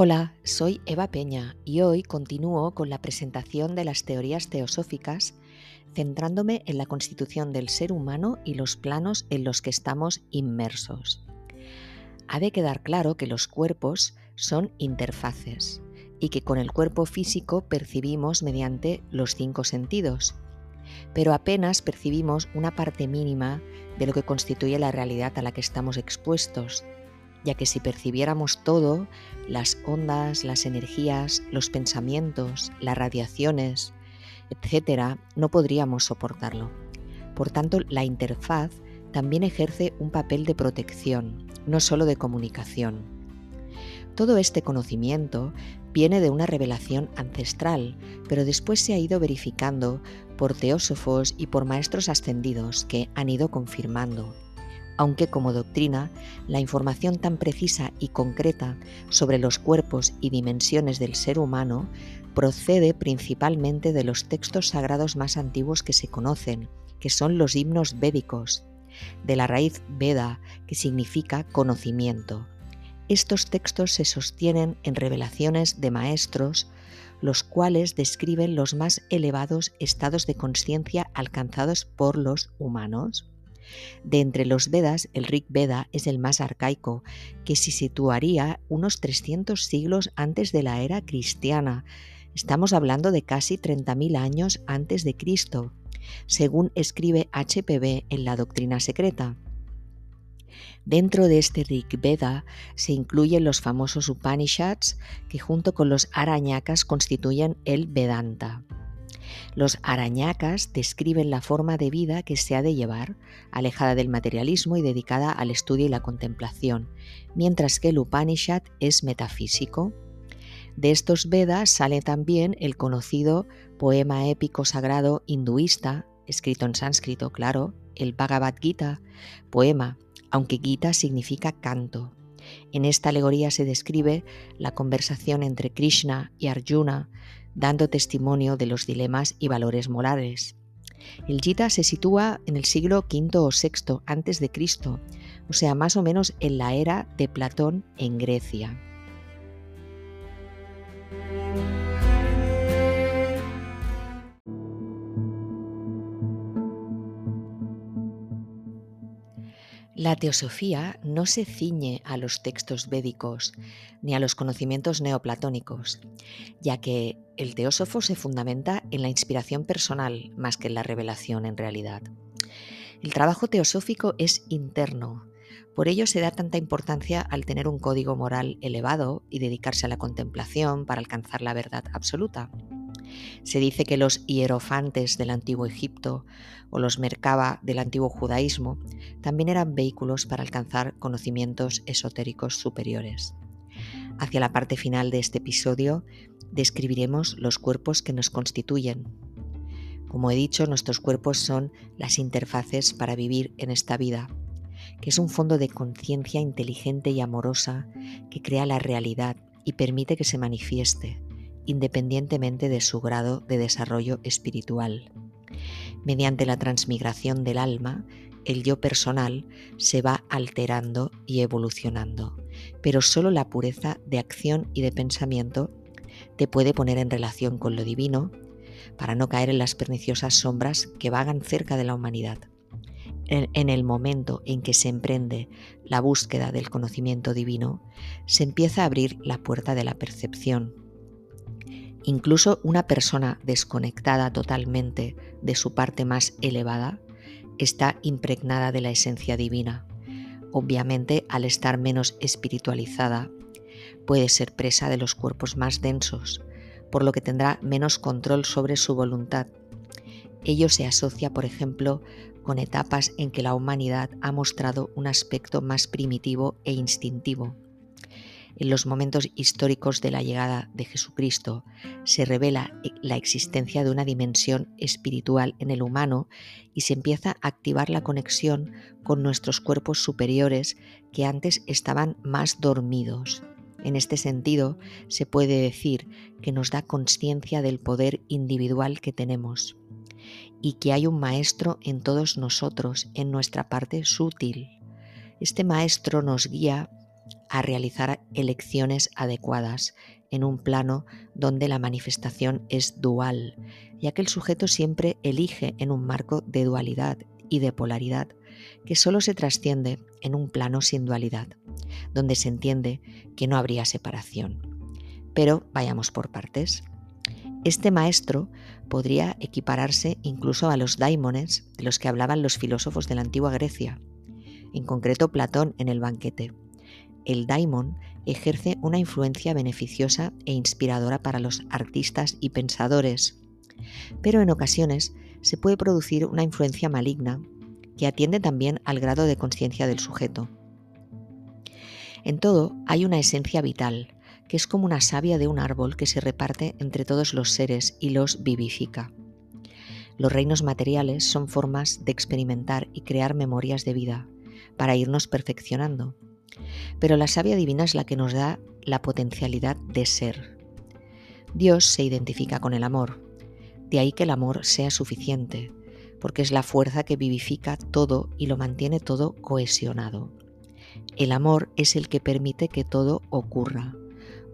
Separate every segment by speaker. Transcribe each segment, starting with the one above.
Speaker 1: Hola, soy Eva Peña y hoy continúo con la presentación de las teorías teosóficas, centrándome en la constitución del ser humano y los planos en los que estamos inmersos. Ha de quedar claro que los cuerpos son interfaces y que con el cuerpo físico percibimos mediante los cinco sentidos, pero apenas percibimos una parte mínima de lo que constituye la realidad a la que estamos expuestos, ya que si percibiéramos todo, las ondas, las energías, los pensamientos, las radiaciones, etc., no podríamos soportarlo. Por tanto, la interfaz también ejerce un papel de protección, no solo de comunicación. Todo este conocimiento viene de una revelación ancestral, pero después se ha ido verificando por teósofos y por maestros ascendidos que han ido confirmando aunque como doctrina, la información tan precisa y concreta sobre los cuerpos y dimensiones del ser humano procede principalmente de los textos sagrados más antiguos que se conocen, que son los himnos védicos, de la raíz Veda, que significa conocimiento. Estos textos se sostienen en revelaciones de maestros, los cuales describen los más elevados estados de conciencia alcanzados por los humanos. De entre los Vedas, el Rig Veda es el más arcaico, que se situaría unos 300 siglos antes de la era cristiana. Estamos hablando de casi 30.000 años antes de Cristo, según escribe HPV en la Doctrina Secreta. Dentro de este Rig Veda se incluyen los famosos Upanishads que junto con los Arañakas constituyen el Vedanta. Los arañacas describen la forma de vida que se ha de llevar, alejada del materialismo y dedicada al estudio y la contemplación, mientras que el Upanishad es metafísico. De estos Vedas sale también el conocido poema épico sagrado hinduista, escrito en sánscrito, claro, el Bhagavad Gita, poema, aunque Gita significa canto. En esta alegoría se describe la conversación entre Krishna y Arjuna dando testimonio de los dilemas y valores morales. El Gita se sitúa en el siglo V o VI Cristo, o sea, más o menos en la era de Platón en Grecia. La teosofía no se ciñe a los textos védicos ni a los conocimientos neoplatónicos, ya que el teósofo se fundamenta en la inspiración personal más que en la revelación en realidad. El trabajo teosófico es interno, por ello se da tanta importancia al tener un código moral elevado y dedicarse a la contemplación para alcanzar la verdad absoluta. Se dice que los hierofantes del antiguo Egipto o los Merkaba del antiguo judaísmo también eran vehículos para alcanzar conocimientos esotéricos superiores. Hacia la parte final de este episodio describiremos los cuerpos que nos constituyen. Como he dicho, nuestros cuerpos son las interfaces para vivir en esta vida, que es un fondo de conciencia inteligente y amorosa que crea la realidad y permite que se manifieste, independientemente de su grado de desarrollo espiritual. Mediante la transmigración del alma, el yo personal se va alterando y evolucionando, pero solo la pureza de acción y de pensamiento te puede poner en relación con lo divino para no caer en las perniciosas sombras que vagan cerca de la humanidad. En el momento en que se emprende la búsqueda del conocimiento divino, se empieza a abrir la puerta de la percepción, Incluso una persona desconectada totalmente de su parte más elevada está impregnada de la esencia divina. Obviamente, al estar menos espiritualizada, puede ser presa de los cuerpos más densos, por lo que tendrá menos control sobre su voluntad. Ello se asocia, por ejemplo, con etapas en que la humanidad ha mostrado un aspecto más primitivo e instintivo en los momentos históricos de la llegada de Jesucristo se revela la existencia de una dimensión espiritual en el humano y se empieza a activar la conexión con nuestros cuerpos superiores que antes estaban más dormidos. En este sentido, se puede decir que nos da conciencia del poder individual que tenemos y que hay un maestro en todos nosotros, en nuestra parte sutil. Este maestro nos guía a realizar elecciones adecuadas en un plano donde la manifestación es dual, ya que el sujeto siempre elige en un marco de dualidad y de polaridad que solo se trasciende en un plano sin dualidad, donde se entiende que no habría separación. Pero vayamos por partes. Este maestro podría equipararse incluso a los daimones de los que hablaban los filósofos de la antigua Grecia, en concreto Platón en el banquete. El daimon ejerce una influencia beneficiosa e inspiradora para los artistas y pensadores, pero en ocasiones se puede producir una influencia maligna que atiende también al grado de conciencia del sujeto. En todo hay una esencia vital, que es como una savia de un árbol que se reparte entre todos los seres y los vivifica. Los reinos materiales son formas de experimentar y crear memorias de vida, para irnos perfeccionando. Pero la savia divina es la que nos da la potencialidad de ser. Dios se identifica con el amor, de ahí que el amor sea suficiente, porque es la fuerza que vivifica todo y lo mantiene todo cohesionado. El amor es el que permite que todo ocurra,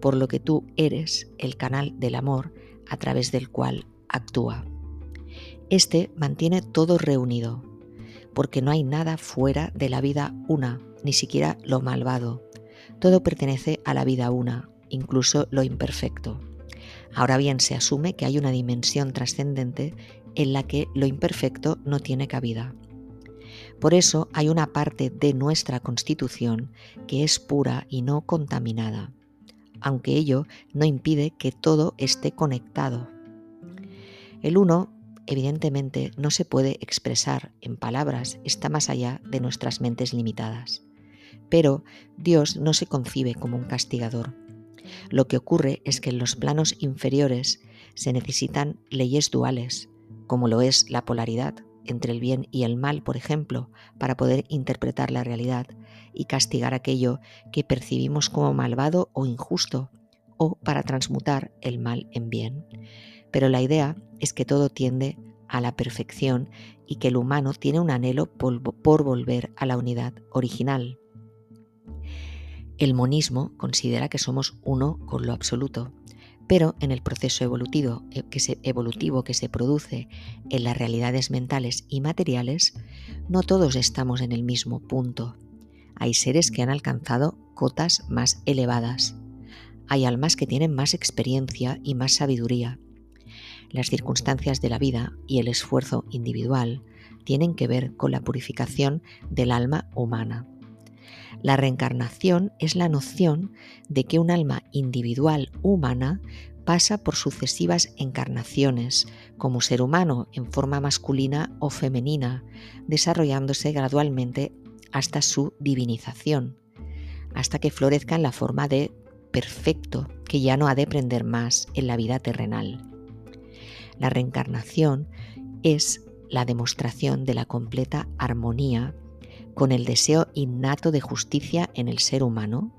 Speaker 1: por lo que tú eres el canal del amor a través del cual actúa. Este mantiene todo reunido, porque no hay nada fuera de la vida una, ni siquiera lo malvado. Todo pertenece a la vida una, incluso lo imperfecto. Ahora bien, se asume que hay una dimensión trascendente en la que lo imperfecto no tiene cabida. Por eso hay una parte de nuestra constitución que es pura y no contaminada, aunque ello no impide que todo esté conectado. El uno, evidentemente, no se puede expresar en palabras, está más allá de nuestras mentes limitadas. Pero Dios no se concibe como un castigador. Lo que ocurre es que en los planos inferiores se necesitan leyes duales, como lo es la polaridad entre el bien y el mal, por ejemplo, para poder interpretar la realidad y castigar aquello que percibimos como malvado o injusto, o para transmutar el mal en bien. Pero la idea es que todo tiende a la perfección y que el humano tiene un anhelo por, volver a la unidad original. El monismo considera que somos uno con lo absoluto pero en el proceso evolutivo eh, evolutivo que se produce en las realidades mentales y materiales, no todos estamos en el mismo punto. Hay seres que han alcanzado cotas más elevadas. Hay almas que tienen más experiencia y más sabiduría. Las circunstancias de la vida y el esfuerzo individual tienen que ver con la purificación del alma humana. La reencarnación es la noción de que un alma individual humana pasa por sucesivas encarnaciones como ser humano en forma masculina o femenina, desarrollándose gradualmente hasta su divinización, hasta que florezca en la forma de perfecto que ya no ha de prender más en la vida terrenal. La reencarnación es la demostración de la completa armonía con el deseo innato de justicia en el ser humano,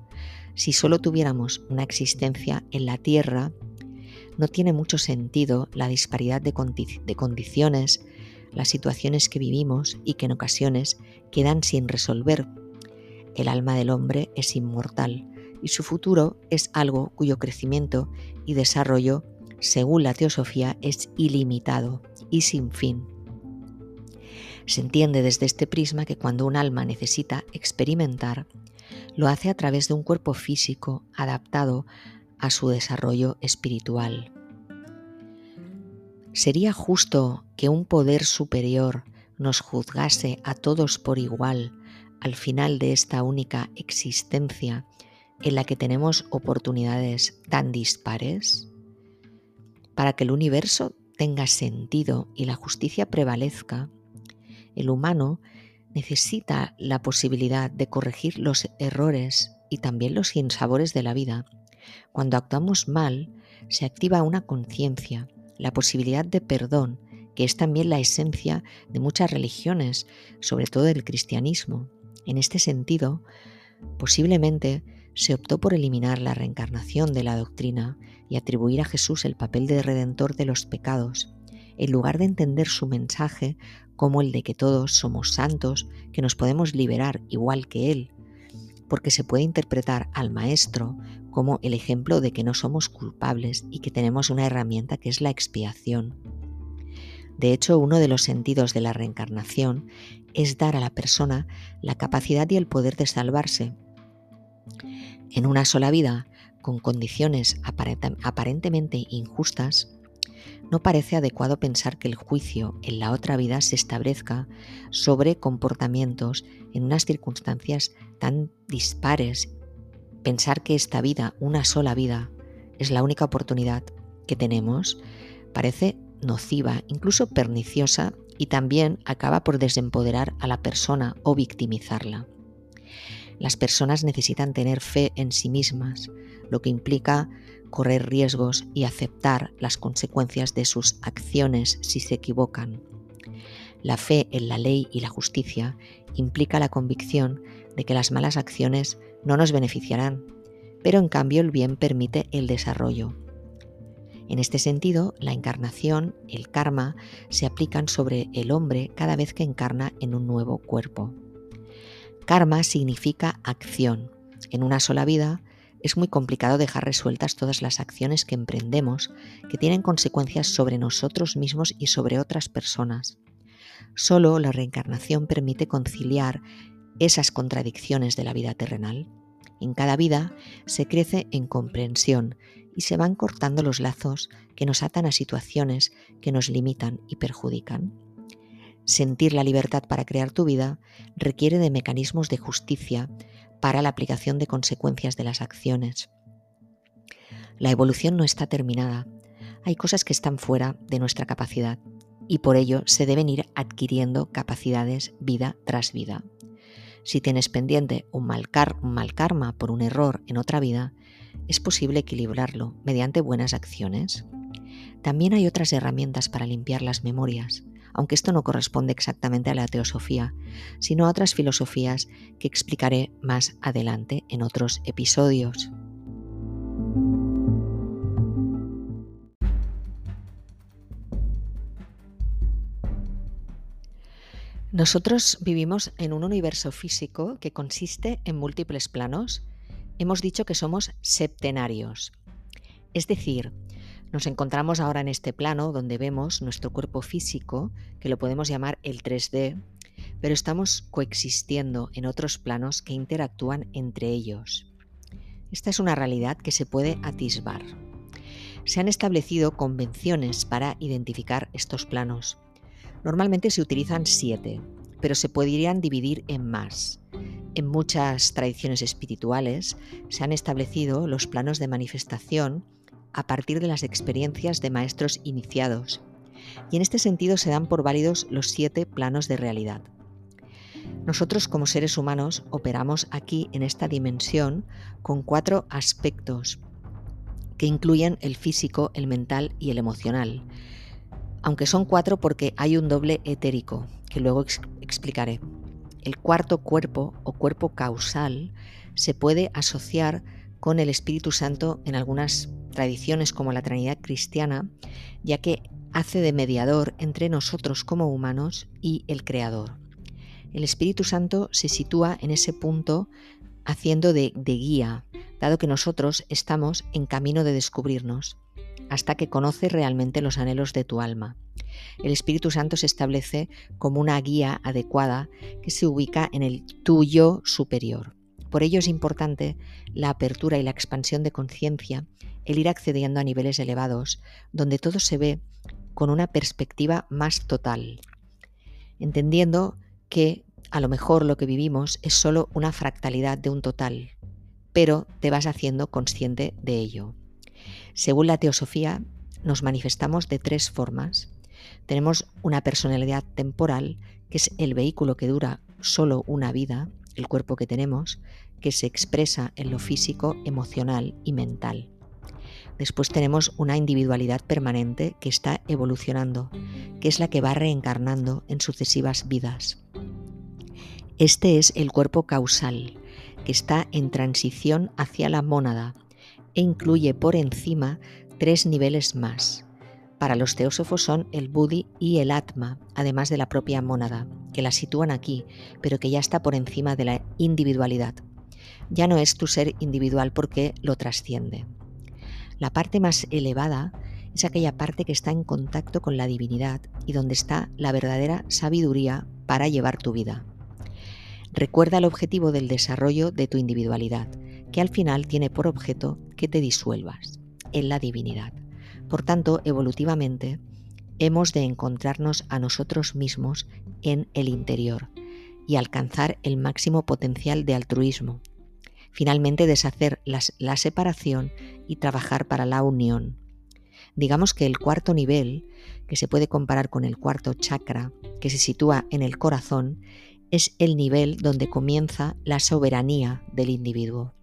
Speaker 1: si solo tuviéramos una existencia en la Tierra, no tiene mucho sentido la disparidad de, condiciones, las situaciones que vivimos y que en ocasiones quedan sin resolver. El alma del hombre es inmortal y su futuro es algo cuyo crecimiento y desarrollo, según la teosofía, es ilimitado y sin fin. Se entiende desde este prisma que cuando un alma necesita experimentar, lo hace a través de un cuerpo físico adaptado a su desarrollo espiritual. ¿Sería justo que un poder superior nos juzgase a todos por igual al final de esta única existencia en la que tenemos oportunidades tan dispares? Para que el universo tenga sentido y la justicia prevalezca, el humano necesita la posibilidad de corregir los errores y también los sinsabores de la vida. Cuando actuamos mal, se activa una conciencia, la posibilidad de perdón, que es también la esencia de muchas religiones, sobre todo del cristianismo. En este sentido, posiblemente se optó por eliminar la reencarnación de la doctrina y atribuir a Jesús el papel de redentor de los pecados, en lugar de entender su mensaje como el de que todos somos santos, que nos podemos liberar igual que Él. porque se puede interpretar al maestro como el ejemplo de que no somos culpables y que tenemos una herramienta que es la expiación. De hecho, uno de los sentidos de la reencarnación es dar a la persona la capacidad y el poder de salvarse. En una sola vida, con condiciones aparentemente injustas, no parece adecuado pensar que el juicio en la otra vida se establezca sobre comportamientos en unas circunstancias tan dispares. Pensar que esta vida, una sola vida, es la única oportunidad que tenemos, parece nociva, incluso perniciosa, y también acaba por desempoderar a la persona o victimizarla. Las personas necesitan tener fe en sí mismas, lo que implica correr riesgos y aceptar las consecuencias de sus acciones si se equivocan. La fe en la ley y la justicia implica la convicción de que las malas acciones no nos beneficiarán, pero en cambio el bien permite el desarrollo. En este sentido, la encarnación, el karma, se aplican sobre el hombre cada vez que encarna en un nuevo cuerpo. Karma significa acción. En una sola vida es muy complicado dejar resueltas todas las acciones que emprendemos que tienen consecuencias sobre nosotros mismos y sobre otras personas. Solo la reencarnación permite conciliar esas contradicciones de la vida terrenal. En cada vida se crece en comprensión y se van cortando los lazos que nos atan a situaciones que nos limitan y perjudican. Sentir la libertad para crear tu vida requiere de mecanismos de justicia para la aplicación de consecuencias de las acciones. La evolución no está terminada. Hay cosas que están fuera de nuestra capacidad y por ello se deben ir adquiriendo capacidades vida tras vida. Si tienes pendiente un mal, un mal karma por un error en otra vida, es posible equilibrarlo mediante buenas acciones. También hay otras herramientas para limpiar las memorias aunque esto no corresponde exactamente a la teosofía, sino a otras filosofías que explicaré más adelante en otros episodios. Nosotros vivimos en un universo físico que consiste en múltiples planos. Hemos dicho que somos septenarios, es decir, nos encontramos ahora en este plano donde vemos nuestro cuerpo físico, que lo podemos llamar el 3D, pero estamos coexistiendo en otros planos que interactúan entre ellos. Esta es una realidad que se puede atisbar. Se han establecido convenciones para identificar estos planos. Normalmente se utilizan siete, pero se podrían dividir en más. En muchas tradiciones espirituales se han establecido los planos de manifestación a partir de las experiencias de maestros iniciados, y en este sentido se dan por válidos los siete planos de realidad. Nosotros como seres humanos operamos aquí en esta dimensión con cuatro aspectos que incluyen el físico, el mental y el emocional, aunque son cuatro porque hay un doble etérico, que luego explicaré. El cuarto cuerpo o cuerpo causal se puede asociar con el Espíritu Santo en algunas tradiciones como la Trinidad cristiana, ya que hace de mediador entre nosotros como humanos y el Creador. El Espíritu Santo se sitúa en ese punto haciendo de, guía, dado que nosotros estamos en camino de descubrirnos, hasta que conoce realmente los anhelos de tu alma. El Espíritu Santo se establece como una guía adecuada que se ubica en el tuyo superior. Por ello es importante la apertura y la expansión de conciencia, el ir accediendo a niveles elevados, donde todo se ve con una perspectiva más total, entendiendo que a lo mejor lo que vivimos es solo una fractalidad de un total, pero te vas haciendo consciente de ello. Según la teosofía, nos manifestamos de tres formas. Tenemos una personalidad temporal, que es el vehículo que dura solo una vida, el cuerpo que tenemos, que se expresa en lo físico, emocional y mental. Después tenemos una individualidad permanente que está evolucionando, que es la que va reencarnando en sucesivas vidas. Este es el cuerpo causal, que está en transición hacia la mónada e incluye por encima tres niveles más. Para los teósofos son el buddhi y el atma, además de la propia mónada, que la sitúan aquí, pero que ya está por encima de la individualidad. Ya no es tu ser individual porque lo trasciende. La parte más elevada es aquella parte que está en contacto con la divinidad y donde está la verdadera sabiduría para llevar tu vida. Recuerda el objetivo del desarrollo de tu individualidad, que al final tiene por objeto que te disuelvas en la divinidad. Por tanto, evolutivamente, hemos de encontrarnos a nosotros mismos en el interior y alcanzar el máximo potencial de altruismo. Finalmente, deshacer la separación y trabajar para la unión. Digamos que el cuarto nivel, que se puede comparar con el cuarto chakra, que se sitúa en el corazón, es el nivel donde comienza la soberanía del individuo.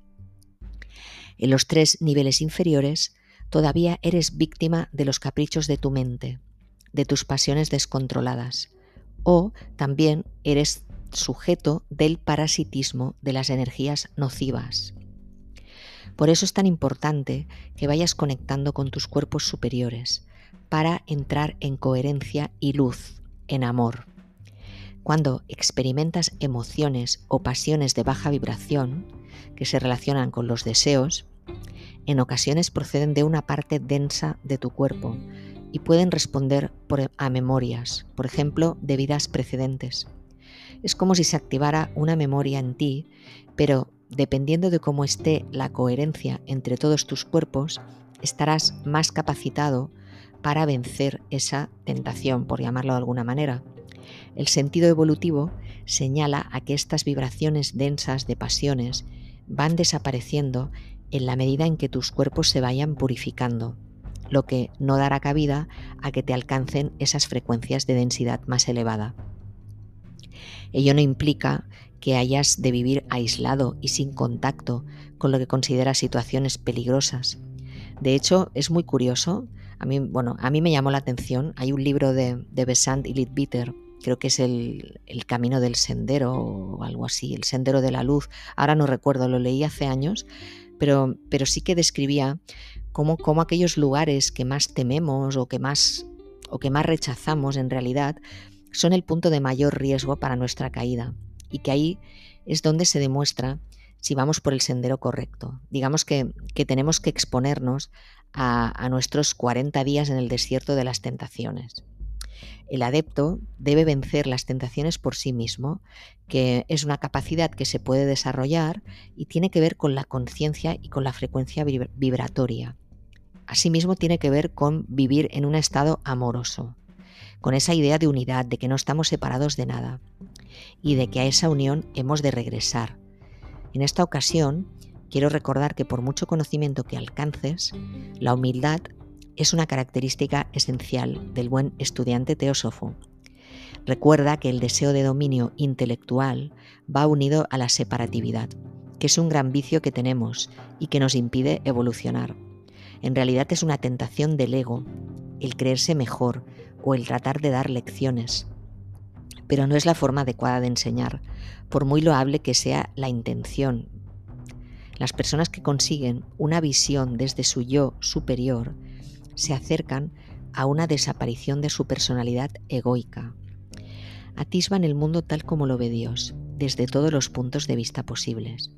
Speaker 1: En los tres niveles inferiores todavía eres víctima de los caprichos de tu mente, de tus pasiones descontroladas, o también eres sujeto del parasitismo de las energías nocivas. Por eso es tan importante que vayas conectando con tus cuerpos superiores para entrar en coherencia y luz, en amor. Cuando experimentas emociones o pasiones de baja vibración que se relacionan con los deseos, en ocasiones proceden de una parte densa de tu cuerpo y pueden responder a memorias, por ejemplo, de vidas precedentes. Es como si se activara una memoria en ti, pero dependiendo de cómo esté la coherencia entre todos tus cuerpos, estarás más capacitado para vencer esa tentación, por llamarlo de alguna manera. El sentido evolutivo señala a que estas vibraciones densas de pasiones van desapareciendo en la medida en que tus cuerpos se vayan purificando, lo que no dará cabida a que te alcancen esas frecuencias de densidad más elevada. Ello no implica que hayas de vivir aislado y sin contacto con lo que consideras situaciones peligrosas. De hecho, es muy curioso, a mí, bueno, a mí me llamó la atención, hay un libro de, de Besant y Lidbitter creo que es el, camino del sendero o algo así, el sendero de la luz. Ahora no recuerdo, lo leí hace años, pero, pero sí que describía cómo, cómo, aquellos lugares que más tememos o que más, o que más rechazamos en realidad son el punto de mayor riesgo para nuestra caída y que ahí es donde se demuestra si vamos por el sendero correcto. Digamos que, que tenemos que exponernos a, a nuestros 40 días en el desierto de las tentaciones. El adepto debe vencer las tentaciones por sí mismo, que es una capacidad que se puede desarrollar y tiene que ver con la conciencia y con la frecuencia vibratoria. Asimismo tiene que ver con vivir en un estado amoroso, con esa idea de unidad, de que no estamos separados de nada y de que a esa unión hemos de regresar. En esta ocasión, quiero recordar que por mucho conocimiento que alcances, la humildad es una característica esencial del buen estudiante teósofo. Recuerda que el deseo de dominio intelectual va unido a la separatividad, que es un gran vicio que tenemos y que nos impide evolucionar. En realidad es una tentación del ego, el creerse mejor o el tratar de dar lecciones. Pero no es la forma adecuada de enseñar, por muy loable que sea la intención. Las personas que consiguen una visión desde su yo superior se acercan a una desaparición de su personalidad egoica. Atisban el mundo tal como lo ve Dios, desde todos los puntos de vista posibles.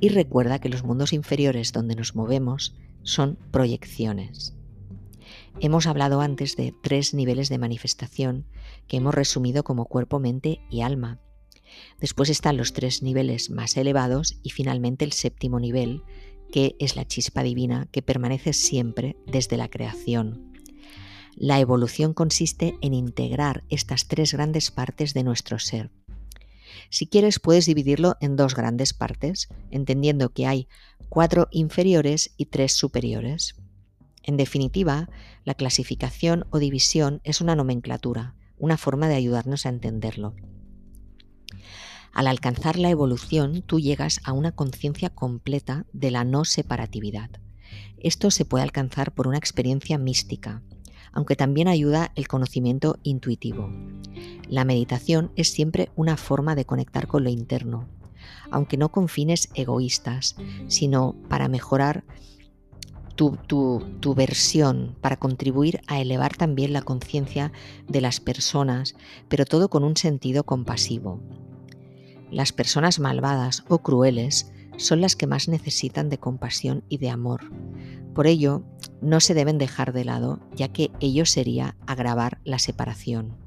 Speaker 1: Y recuerda que los mundos inferiores donde nos movemos son proyecciones. Hemos hablado antes de tres niveles de manifestación que hemos resumido como cuerpo, mente y alma. Después están los tres niveles más elevados y finalmente el séptimo nivel, que es la chispa divina que permanece siempre desde la creación. La evolución consiste en integrar estas tres grandes partes de nuestro ser. Si quieres puedes dividirlo en dos grandes partes, entendiendo que hay cuatro inferiores y tres superiores. En definitiva, la clasificación o división es una nomenclatura, una forma de ayudarnos a entenderlo. Al alcanzar la evolución, tú llegas a una conciencia completa de la no separatividad. Esto se puede alcanzar por una experiencia mística, aunque también ayuda el conocimiento intuitivo. La meditación es siempre una forma de conectar con lo interno, aunque no con fines egoístas, sino para mejorar tu, tu, versión, para contribuir a elevar también la conciencia de las personas, pero todo con un sentido compasivo. las personas malvadas o crueles son las que más necesitan de compasión y de amor. Por ello, no se deben dejar de lado, ya que ello sería agravar la separación.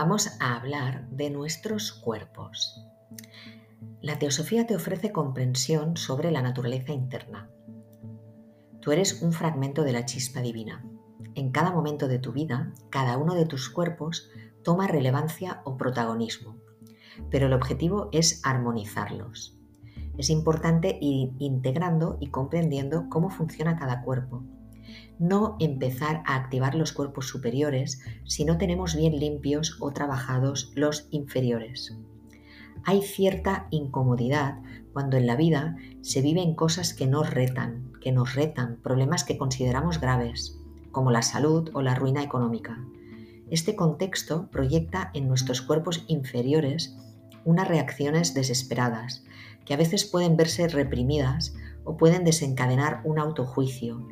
Speaker 1: Vamos a hablar de nuestros cuerpos. La teosofía te ofrece comprensión sobre la naturaleza interna. Tú eres un fragmento de la chispa divina. En cada momento de tu vida, cada uno de tus cuerpos toma relevancia o protagonismo, pero el objetivo es armonizarlos. Es importante ir integrando y comprendiendo cómo funciona cada cuerpo. No empezar a activar los cuerpos superiores si no tenemos bien limpios o trabajados los inferiores. Hay cierta incomodidad cuando en la vida se viven cosas que nos retan, que nos retan, problemas que consideramos graves, como la salud o la ruina económica. Este contexto proyecta en nuestros cuerpos inferiores unas reacciones desesperadas, que a veces pueden verse reprimidas o pueden desencadenar un autojuicio.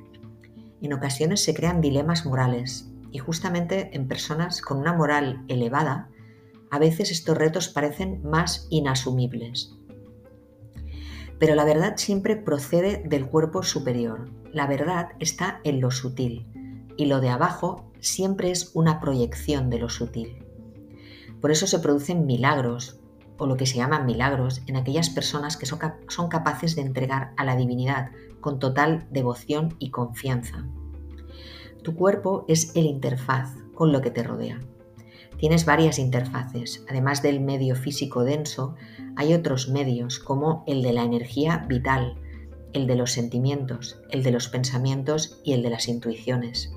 Speaker 1: En ocasiones se crean dilemas morales y justamente en personas con una moral elevada, a veces estos retos parecen más inasumibles. Pero la verdad siempre procede del cuerpo superior. La verdad está en lo sutil y lo de abajo siempre es una proyección de lo sutil. Por eso se producen milagros, o lo que se llaman milagros, en aquellas personas que son, son capaces de entregar a la divinidad con total devoción y confianza. Tu cuerpo es el interfaz con lo que te rodea. Tienes varias interfaces. Además del medio físico denso, hay otros medios como el de la energía vital, el de los sentimientos, el de los pensamientos y el de las intuiciones.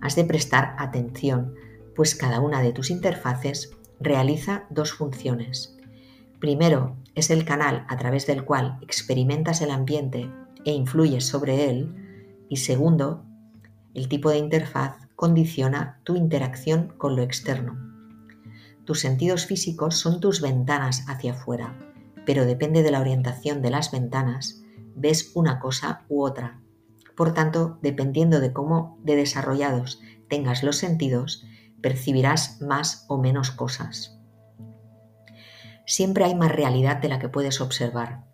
Speaker 1: Has de prestar atención, pues cada una de tus interfaces realiza dos funciones. Primero, es el canal a través del cual experimentas el ambiente e influyes sobre él. Y segundo, el tipo de interfaz condiciona tu interacción con lo externo. Tus sentidos físicos son tus ventanas hacia afuera, pero depende de la orientación de las ventanas, ves una cosa u otra. Por tanto, dependiendo de cómo de desarrollados tengas los sentidos, percibirás más o menos cosas. Siempre hay más realidad de la que puedes observar.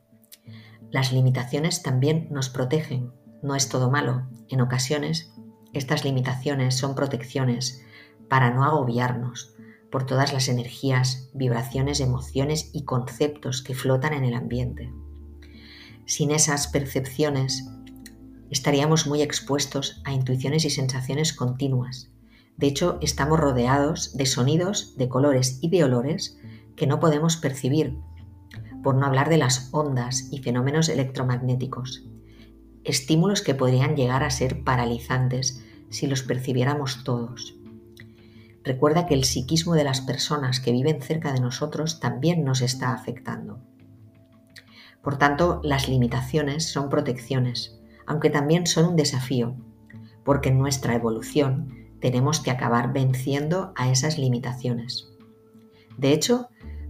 Speaker 1: Las limitaciones también nos protegen. No es todo malo. En ocasiones estas limitaciones son protecciones para no agobiarnos por todas las energías, vibraciones, emociones y conceptos que flotan en el ambiente. Sin esas percepciones, estaríamos muy expuestos a intuiciones y sensaciones continuas. De hecho, estamos rodeados de sonidos, de colores y de olores que no podemos percibir, por no hablar de las ondas y fenómenos electromagnéticos estímulos que podrían llegar a ser paralizantes si los percibiéramos todos. Recuerda que el psiquismo de las personas que viven cerca de nosotros también nos está afectando. Por tanto, las limitaciones son protecciones, aunque también son un desafío, porque en nuestra evolución tenemos que acabar venciendo a esas limitaciones. De hecho,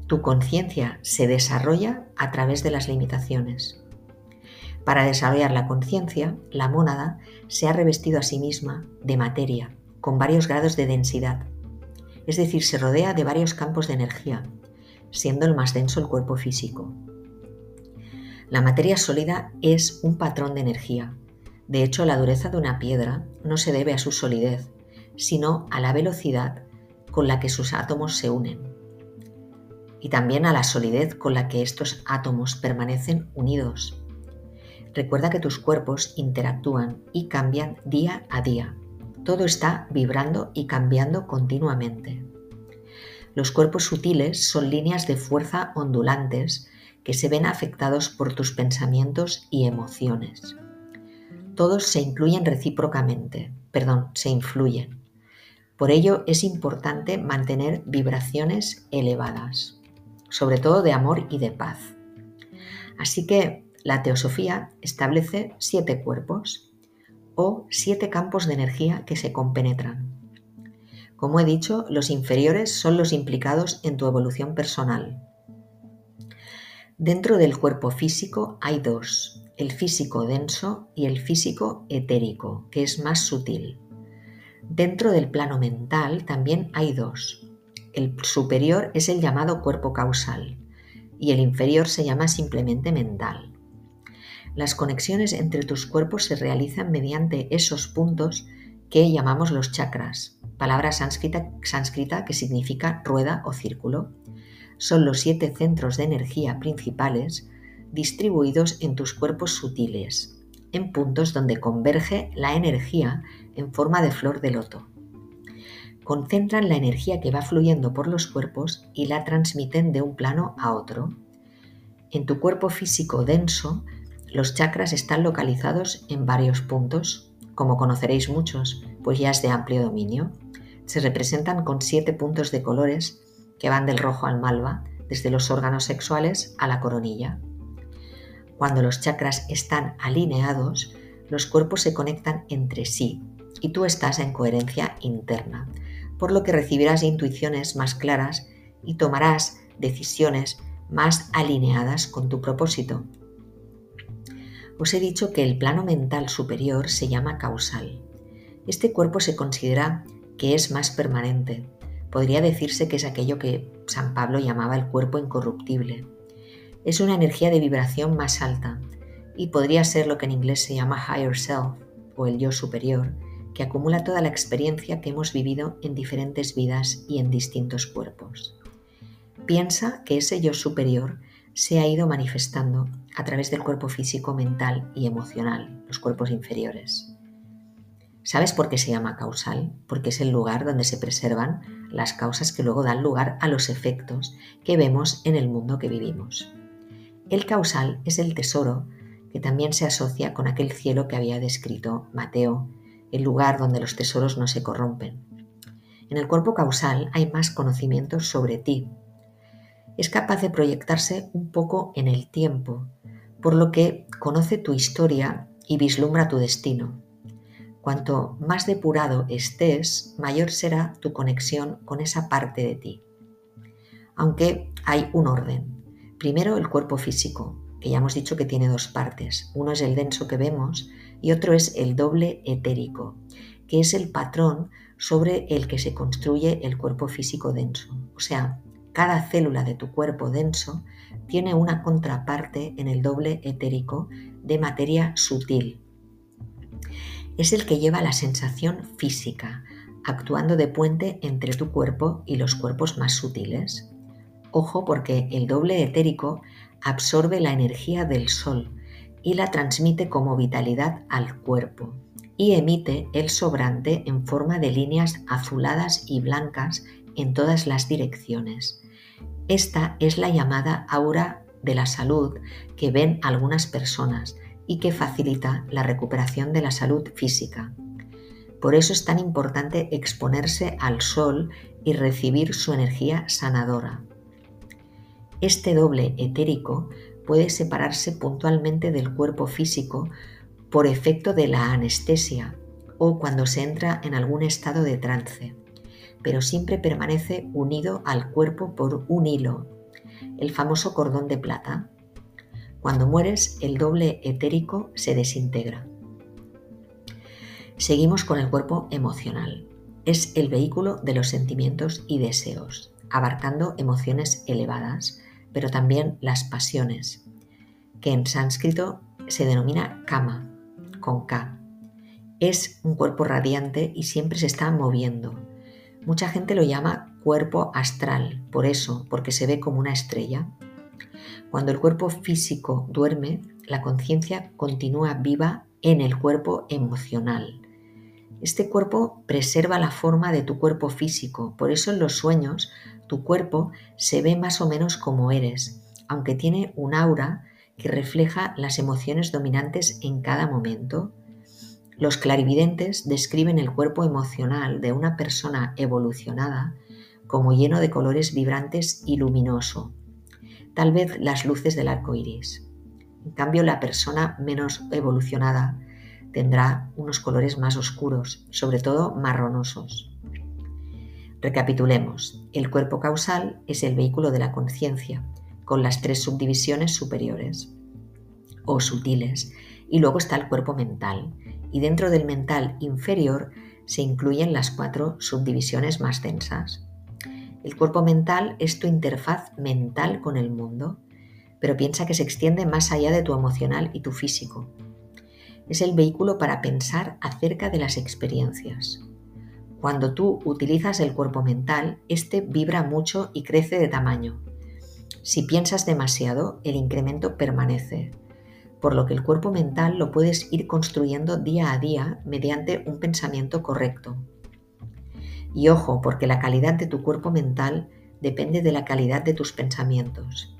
Speaker 1: tu conciencia se desarrolla a través de las limitaciones. Para desarrollar la conciencia, la mónada se ha revestido a sí misma de materia, con varios grados de densidad. Es decir, se rodea de varios campos de energía, siendo el más denso el cuerpo físico. La materia sólida es un patrón de energía. De hecho, la dureza de una piedra no se debe a su solidez, sino a la velocidad con la que sus átomos se unen y también a la solidez con la que estos átomos permanecen unidos Recuerda que tus cuerpos interactúan y cambian día a día. Todo está vibrando y cambiando continuamente. Los cuerpos sutiles son líneas de fuerza ondulantes que se ven afectados por tus pensamientos y emociones. Todos se incluyen recíprocamente, perdón, se influyen. Por ello es importante mantener vibraciones elevadas, sobre todo de amor y de paz. Así que la teosofía establece siete cuerpos o siete campos de energía que se compenetran. Como he dicho, los inferiores son los implicados en tu evolución personal. Dentro del cuerpo físico hay dos, el físico denso y el físico etérico, que es más sutil. Dentro del plano mental también hay dos. El superior es el llamado cuerpo causal y el inferior se llama simplemente mental. Las conexiones entre tus cuerpos se realizan mediante esos puntos que llamamos los chakras, palabra sánscrita, que significa rueda o círculo. Son los siete centros de energía principales distribuidos en tus cuerpos sutiles, en puntos donde converge la energía en forma de flor de loto. Concentran la energía que va fluyendo por los cuerpos y la transmiten de un plano a otro. En tu cuerpo físico denso, los chakras están localizados en varios puntos, como conoceréis muchos, pues ya es de amplio dominio. Se representan con siete puntos de colores que van del rojo al malva, desde los órganos sexuales a la coronilla. Cuando los chakras están alineados, los cuerpos se conectan entre sí y tú estás en coherencia interna, por lo que recibirás intuiciones más claras y tomarás decisiones más alineadas con tu propósito. Os he dicho que el plano mental superior se llama causal. Este cuerpo se considera que es más permanente. Podría decirse que es aquello que San Pablo llamaba el cuerpo incorruptible es una energía de vibración más alta y podría ser lo que en inglés se llama higher self o el yo superior, que acumula toda la experiencia que hemos vivido en diferentes vidas y en distintos cuerpos. Piensa que ese yo superior se ha ido manifestando a través del cuerpo físico, mental y emocional, los cuerpos inferiores. ¿Sabes por qué se llama causal? Porque es el lugar donde se preservan las causas que luego dan lugar a los efectos que vemos en el mundo que vivimos. El causal es el tesoro que también se asocia con aquel cielo que había descrito Mateo, el lugar donde los tesoros no se corrompen. En el cuerpo causal hay más conocimientos sobre ti. Es capaz de proyectarse un poco en el tiempo, por lo que conoce tu historia y vislumbra tu destino. Cuanto más depurado estés, mayor será tu conexión con esa parte de ti. Aunque hay un orden. Primero el cuerpo físico, que ya hemos dicho que tiene dos partes. Uno es el denso que vemos y otro es el doble etérico, que es el patrón sobre el que se construye el cuerpo físico denso. O sea, cada célula de tu cuerpo denso tiene una contraparte en el doble etérico de materia sutil. Es el que lleva la sensación física, actuando de puente entre tu cuerpo y los cuerpos más sutiles. Ojo porque el doble etérico absorbe la energía del sol y la transmite como vitalidad al cuerpo y emite el sobrante en forma de líneas azuladas y blancas en todas las direcciones. Esta es la llamada aura de la salud que ven algunas personas y que facilita la recuperación de la salud física. Por eso es tan importante exponerse al sol y recibir su energía sanadora. Este doble etérico puede separarse puntualmente del cuerpo físico por efecto de la anestesia o cuando se entra en algún estado de trance, pero siempre permanece unido al cuerpo por un hilo, el famoso cordón de plata. Cuando mueres, el doble etérico se desintegra. Seguimos con el cuerpo emocional. Es el vehículo de los sentimientos y deseos, abarcando emociones elevadas, pero también las pasiones, que en sánscrito se denomina kama, con K. Es un cuerpo radiante y siempre se está moviendo. Mucha gente lo llama cuerpo astral, por eso, porque se ve como una estrella. Cuando el cuerpo físico duerme, la conciencia continúa viva en el cuerpo emocional. Este cuerpo preserva la forma de tu cuerpo físico, por eso en los sueños tu cuerpo se ve más o menos como eres, aunque tiene un aura que refleja las emociones dominantes en cada momento. Los clarividentes describen el cuerpo emocional de una persona evolucionada como lleno de colores vibrantes y luminoso, tal vez las luces del arco iris. En cambio, la persona menos evolucionada tendrá unos colores más oscuros, sobre todo marronosos. Recapitulemos. El cuerpo causal es el vehículo de la conciencia, con las tres subdivisiones superiores. o sutiles, y luego está el cuerpo mental. Y dentro del mental inferior se incluyen las cuatro subdivisiones más densas. El cuerpo mental es tu interfaz mental con el mundo, pero piensa que se extiende más allá de tu emocional y tu físico. Es el vehículo para pensar acerca de las experiencias. Cuando tú utilizas el cuerpo mental, este vibra mucho y crece de tamaño. Si piensas demasiado, el incremento permanece, por lo que el cuerpo mental lo puedes ir construyendo día a día mediante un pensamiento correcto. Y ojo, porque la calidad de tu cuerpo mental depende de la calidad de tus pensamientos.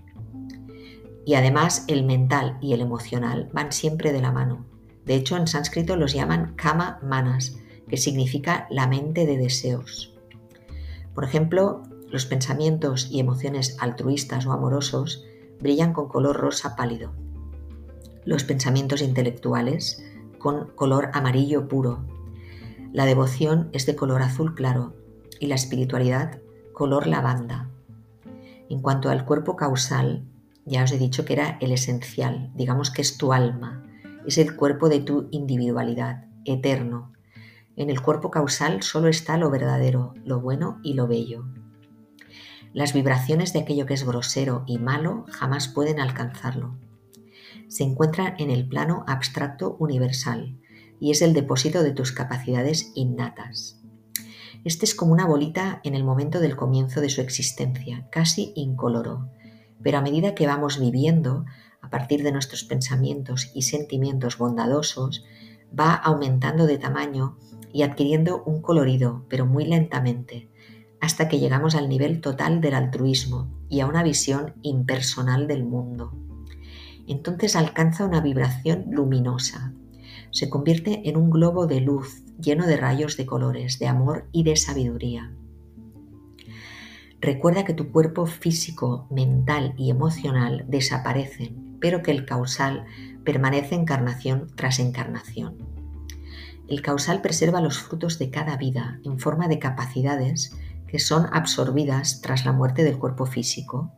Speaker 1: Y además el mental y el emocional van siempre de la mano. De hecho, en sánscrito los llaman kama manas, que significa la mente de deseos. Por ejemplo, los pensamientos y emociones altruistas o amorosos brillan con color rosa pálido. Los pensamientos intelectuales con color amarillo puro. La devoción es de color azul claro y la espiritualidad color lavanda. En cuanto al cuerpo causal, ya os he dicho que era el esencial, digamos que es tu alma, es el cuerpo de tu individualidad, eterno, en el cuerpo causal solo está lo verdadero, lo bueno y lo bello. Las vibraciones de aquello que es grosero y malo jamás pueden alcanzarlo. Se encuentra en el plano abstracto universal y es el depósito de tus capacidades innatas. Este es como una bolita en el momento del comienzo de su existencia, casi incoloro, pero a medida que vamos viviendo, a partir de nuestros pensamientos y sentimientos bondadosos, va aumentando de tamaño y adquiriendo un colorido, pero muy lentamente, hasta que llegamos al nivel total del altruismo y a una visión impersonal del mundo. Entonces alcanza una vibración luminosa. Se convierte en un globo de luz lleno de rayos de colores, de amor y de sabiduría. Recuerda que tu cuerpo físico, mental y emocional desaparecen, pero que el causal permanece encarnación tras encarnación. El causal preserva los frutos de cada vida en forma de capacidades que son absorbidas tras la muerte del cuerpo físico.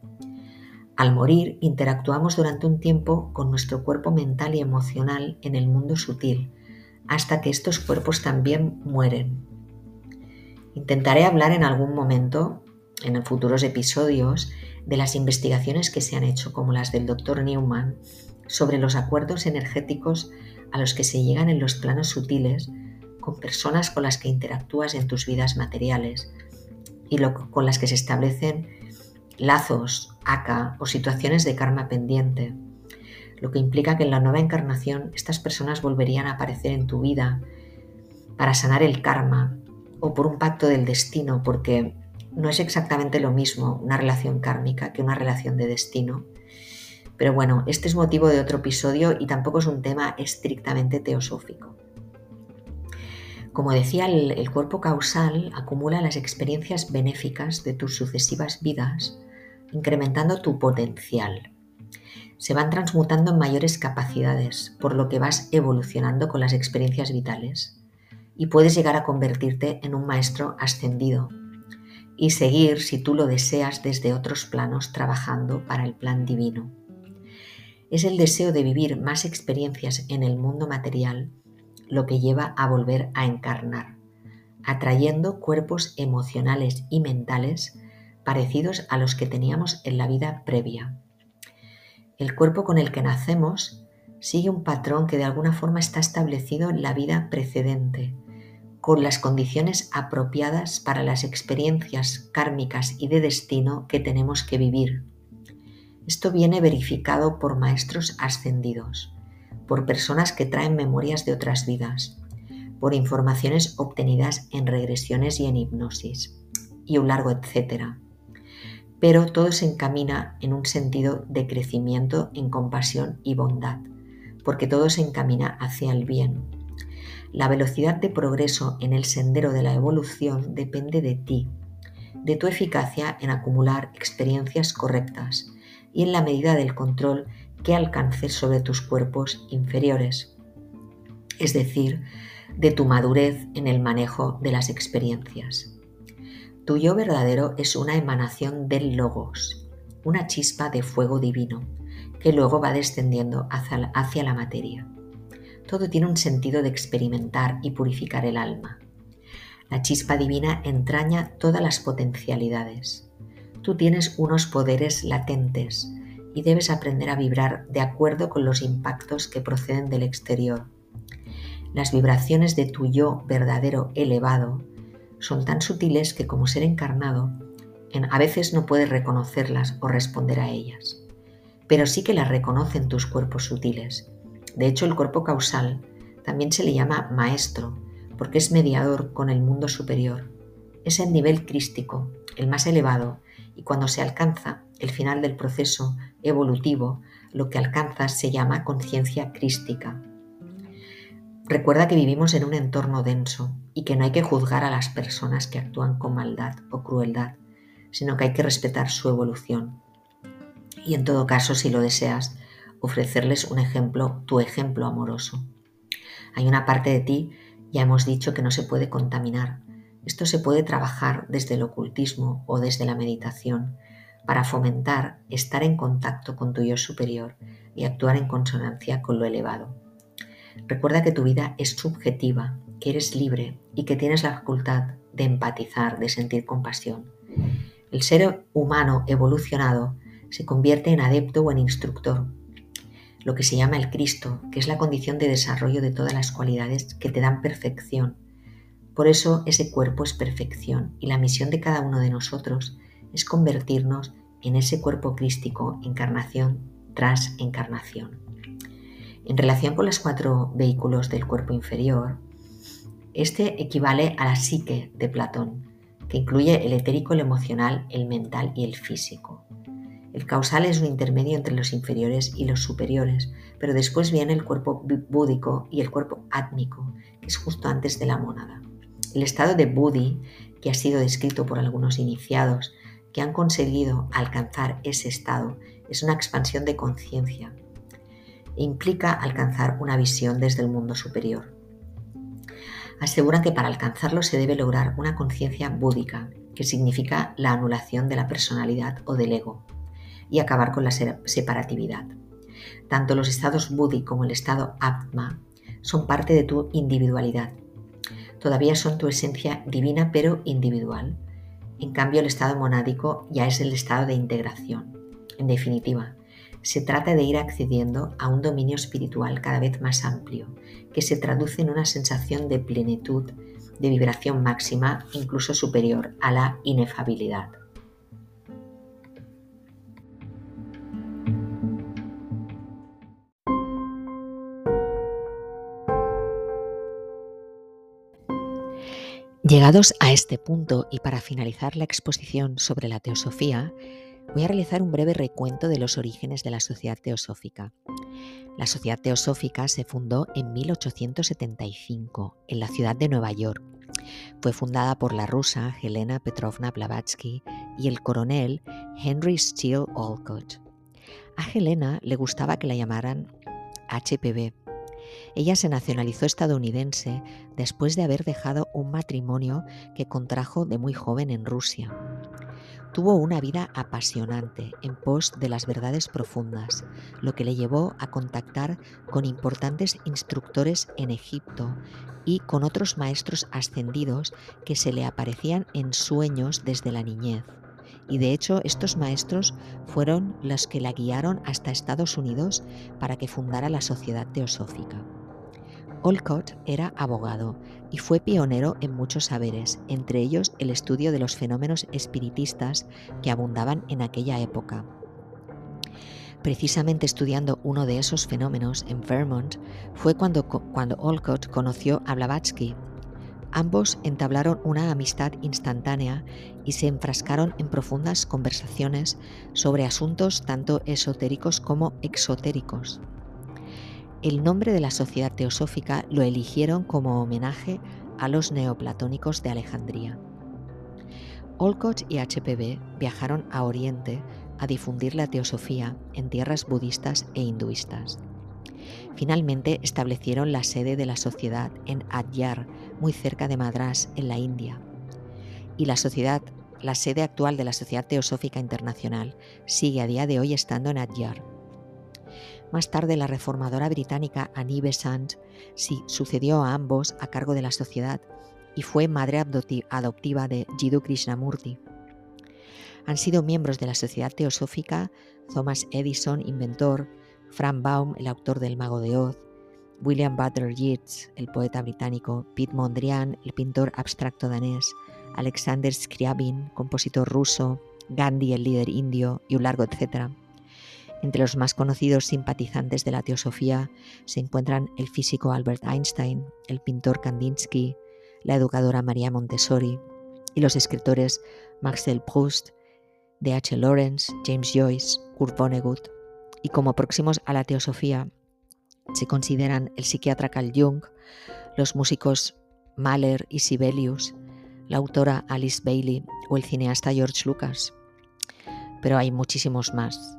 Speaker 1: Al morir, interactuamos durante un tiempo con nuestro cuerpo mental y emocional en el mundo sutil, hasta que estos cuerpos también mueren. Intentaré hablar en algún momento, en futuros episodios, de las investigaciones que se han hecho, como las del Dr. Newman, sobre los acuerdos energéticos a los que se llegan en los planos sutiles con personas con las que interactúas en tus vidas materiales y con las que se establecen lazos, aka o situaciones de karma pendiente, lo que implica que en la nueva encarnación estas personas volverían a aparecer en tu vida para sanar el karma o por un pacto del destino, porque no es exactamente lo mismo una relación kármica que una relación de destino pero bueno, este es motivo de otro episodio y tampoco es un tema estrictamente teosófico. Como decía, el, cuerpo causal acumula las experiencias benéficas de tus sucesivas vidas, incrementando tu potencial. Se van transmutando en mayores capacidades, por lo que vas evolucionando con las experiencias vitales y puedes llegar a convertirte en un maestro ascendido y seguir, si tú lo deseas, desde otros planos trabajando para el plan divino es el deseo de vivir más experiencias en el mundo material lo que lleva a volver a encarnar, atrayendo cuerpos emocionales y mentales parecidos a los que teníamos en la vida previa. El cuerpo con el que nacemos sigue un patrón que de alguna forma está establecido en la vida precedente, con las condiciones apropiadas para las experiencias kármicas y de destino que tenemos que vivir esto viene verificado por maestros ascendidos, por personas que traen memorias de otras vidas, por informaciones obtenidas en regresiones y en hipnosis, y un largo etcétera. Pero todo se encamina en un sentido de crecimiento en compasión y bondad, porque todo se encamina hacia el bien. La velocidad de progreso en el sendero de la evolución depende de ti, de tu eficacia en acumular experiencias correctas y en la medida del control que alcances sobre tus cuerpos inferiores, es decir, de tu madurez en el manejo de las experiencias. Tu yo verdadero es una emanación del logos, una chispa de fuego divino, que luego va descendiendo hacia la materia. Todo tiene un sentido de experimentar y purificar el alma. La chispa divina entraña todas las potencialidades. Tú tienes unos poderes latentes y debes aprender a vibrar de acuerdo con los impactos que proceden del exterior. Las vibraciones de tu yo verdadero elevado son tan sutiles que como ser encarnado, a veces no puedes reconocerlas o responder a ellas, pero sí que las reconocen tus cuerpos sutiles. De hecho, el cuerpo causal también se le llama maestro, porque es mediador con el mundo superior. Es el nivel crístico, el más elevado, y cuando se alcanza el final del proceso evolutivo, lo que alcanzas se llama conciencia crística. Recuerda que vivimos en un entorno denso y que no hay que juzgar a las personas que actúan con maldad o crueldad, sino que hay que respetar su evolución. Y en todo caso, si lo deseas, ofrecerles un ejemplo, tu ejemplo amoroso. Hay una parte de ti, ya hemos dicho, que no se puede contaminar. Esto se puede trabajar desde el ocultismo o desde la meditación para fomentar estar en contacto con tu yo superior y actuar en consonancia con lo elevado. Recuerda que tu vida es subjetiva, que eres libre y que tienes la facultad de empatizar, de sentir compasión. El ser humano evolucionado se convierte en adepto o en instructor, lo que se llama el Cristo, que es la condición de desarrollo de todas las cualidades que te dan perfección. Por eso ese cuerpo es perfección y la misión de cada uno de nosotros es convertirnos en ese cuerpo crístico encarnación tras encarnación. En relación con los cuatro vehículos del cuerpo inferior, este equivale a la psique de Platón, que incluye el etérico, el emocional, el mental y el físico. El causal es un intermedio entre los inferiores y los superiores, pero después viene el cuerpo búdico y el cuerpo átmico, que es justo antes de la mónada. El estado de Budi, que ha sido descrito por algunos iniciados que han conseguido alcanzar ese estado, es una expansión de conciencia, implica alcanzar una visión desde el mundo superior. Aseguran que para alcanzarlo se debe lograr una conciencia búdica, que significa la anulación de la personalidad o del ego, y acabar con la separatividad. Tanto los estados budi como el estado atma son parte de tu individualidad. Todavía son tu esencia divina pero individual. En cambio, el estado monádico ya es el estado de integración. En definitiva, se trata de ir accediendo a un dominio espiritual cada vez más amplio, que se traduce en una sensación de plenitud, de vibración máxima, incluso superior a la inefabilidad. Llegados a este punto y para finalizar la exposición sobre la teosofía, voy a realizar un breve recuento de los orígenes de la Sociedad Teosófica. La Sociedad Teosófica se fundó en 1875 en la ciudad de Nueva York. Fue fundada por la rusa Helena Petrovna Blavatsky y el coronel Henry Steele Olcott. A Helena le gustaba que la llamaran HPV. Ella se nacionalizó estadounidense después de haber dejado un matrimonio que contrajo de muy joven en Rusia. Tuvo una vida apasionante en pos de las verdades profundas, lo que le llevó a contactar con importantes instructores en Egipto y con otros maestros ascendidos que se le aparecían en sueños desde la niñez. Y de hecho estos maestros fueron los que la guiaron hasta Estados Unidos para que fundara la Sociedad Teosófica. Olcott era abogado y fue pionero en muchos saberes, entre ellos el estudio de los fenómenos espiritistas que abundaban en aquella época. Precisamente estudiando uno de esos fenómenos en Vermont fue cuando, cuando Olcott conoció a Blavatsky. Ambos entablaron una amistad instantánea y se enfrascaron en profundas conversaciones sobre asuntos tanto esotéricos como exotéricos. El nombre de la sociedad teosófica lo eligieron como homenaje a los neoplatónicos de Alejandría. Olcott y HPB viajaron a Oriente a difundir la teosofía en tierras budistas e hinduistas. Finalmente establecieron la sede de la sociedad en Adyar, muy cerca de Madras, en la India. Y la sociedad, la sede actual de la Sociedad Teosófica Internacional, sigue a día de hoy estando en Adyar. Más tarde, la reformadora británica Annie Besant sucedió a ambos a cargo de la sociedad y fue madre adoptiva de Jiddu Krishnamurti. Han sido miembros de la Sociedad Teosófica Thomas Edison, inventor, Frank Baum, el autor del Mago de Oz, William Butler Yeats, el poeta británico, Pete Mondrian, el pintor abstracto danés, Alexander Scriabin, compositor ruso, Gandhi, el líder indio, y un largo etcétera. Entre los más conocidos simpatizantes de la teosofía se encuentran el físico Albert Einstein, el pintor Kandinsky, la educadora María Montessori y los escritores Marcel Proust, D.H. Lawrence, James Joyce, Kurt Vonnegut. Y como próximos a la teosofía se consideran el psiquiatra Carl Jung, los músicos Mahler y Sibelius, la autora Alice Bailey o el cineasta George Lucas. Pero hay muchísimos más.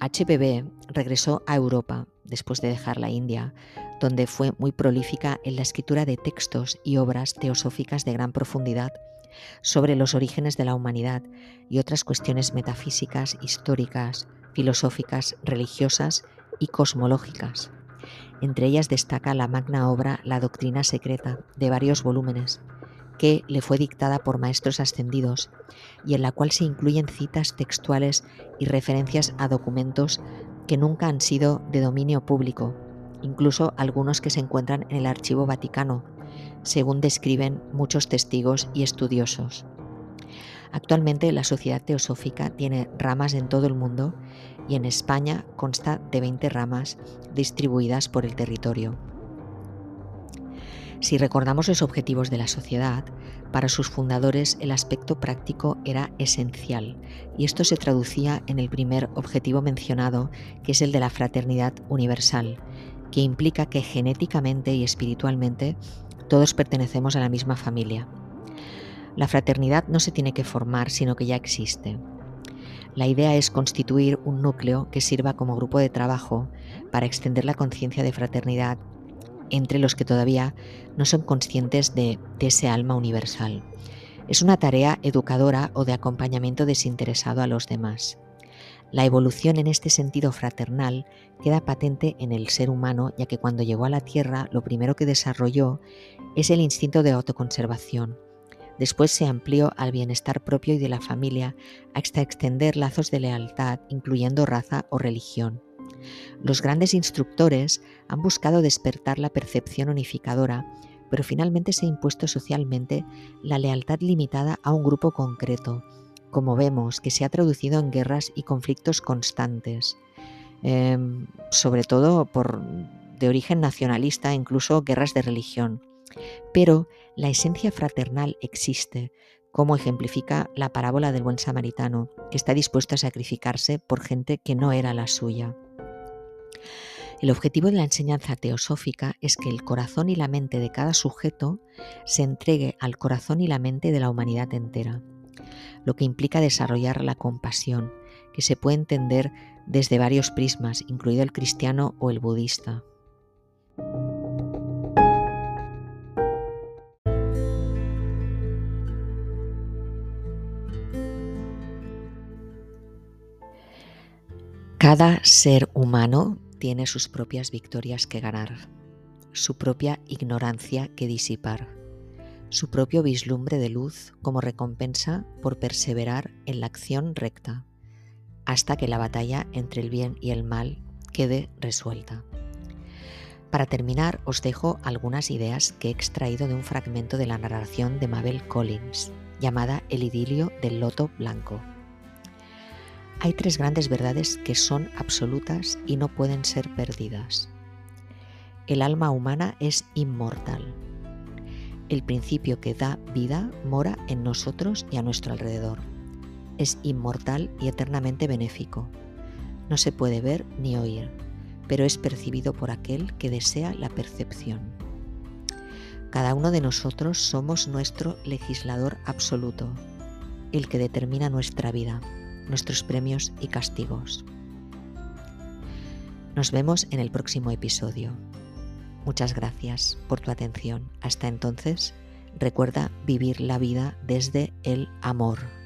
Speaker 1: HPB regresó a Europa después de dejar la India, donde fue muy prolífica en la escritura de textos y obras teosóficas de gran profundidad sobre los orígenes de la humanidad y otras cuestiones metafísicas, históricas, filosóficas, religiosas y cosmológicas. Entre ellas destaca la magna obra La Doctrina Secreta, de varios volúmenes, que le fue dictada por maestros ascendidos y en la cual se incluyen citas textuales y referencias a documentos que nunca han sido de dominio público, incluso algunos que se encuentran en el Archivo Vaticano, según describen muchos testigos y estudiosos. Actualmente la Sociedad Teosófica tiene ramas en todo el mundo y en España consta de 20 ramas distribuidas por el territorio. Si recordamos los objetivos de la sociedad, para sus fundadores el aspecto práctico era esencial y esto se traducía en el primer objetivo mencionado, que es el de la fraternidad universal, que implica que genéticamente y espiritualmente todos pertenecemos a la misma familia. La fraternidad no se tiene que formar, sino que ya existe. La idea es constituir un núcleo que sirva como grupo de trabajo para extender la conciencia de fraternidad entre los que todavía no son conscientes de, ese alma universal. Es una tarea educadora o de acompañamiento desinteresado a los demás. La evolución en este sentido fraternal queda patente en el ser humano, ya que cuando llegó a la Tierra lo primero que desarrolló es el instinto de autoconservación. Después se amplió al bienestar propio y de la familia hasta extender lazos de lealtad, incluyendo raza o religión. Los grandes instructores han buscado despertar la percepción unificadora, pero finalmente se ha impuesto socialmente la lealtad limitada a un grupo concreto, como vemos que se ha traducido en guerras y conflictos constantes, em, sobre todo por, de origen nacionalista, incluso guerras de religión. Pero la esencia fraternal existe, como ejemplifica la parábola del buen samaritano, que está dispuesto a sacrificarse por gente que no era la suya. El objetivo de la enseñanza teosófica es que el corazón y la mente de cada sujeto se entregue al corazón y la mente de la humanidad entera, lo que implica desarrollar la compasión, que se puede entender desde varios prismas, incluido el cristiano o el budista. Cada ser humano tiene sus propias victorias que ganar, su propia ignorancia que disipar, su propio vislumbre de luz como recompensa por perseverar en la acción recta, hasta que la batalla entre el bien y el mal quede resuelta. Para terminar, os dejo algunas ideas que he extraído de un fragmento de la narración de Mabel Collins, llamada El idilio del loto blanco hay tres grandes verdades que son absolutas y no pueden ser perdidas. El alma humana es inmortal. El principio que da vida mora en nosotros y a nuestro alrededor. Es inmortal y eternamente benéfico. No se puede ver ni oír, pero es percibido por aquel que desea la percepción. Cada uno de nosotros somos nuestro legislador absoluto, el que determina nuestra vida nuestros premios y castigos. Nos vemos en el próximo episodio. Muchas gracias por tu atención. Hasta entonces, recuerda vivir la vida desde el amor.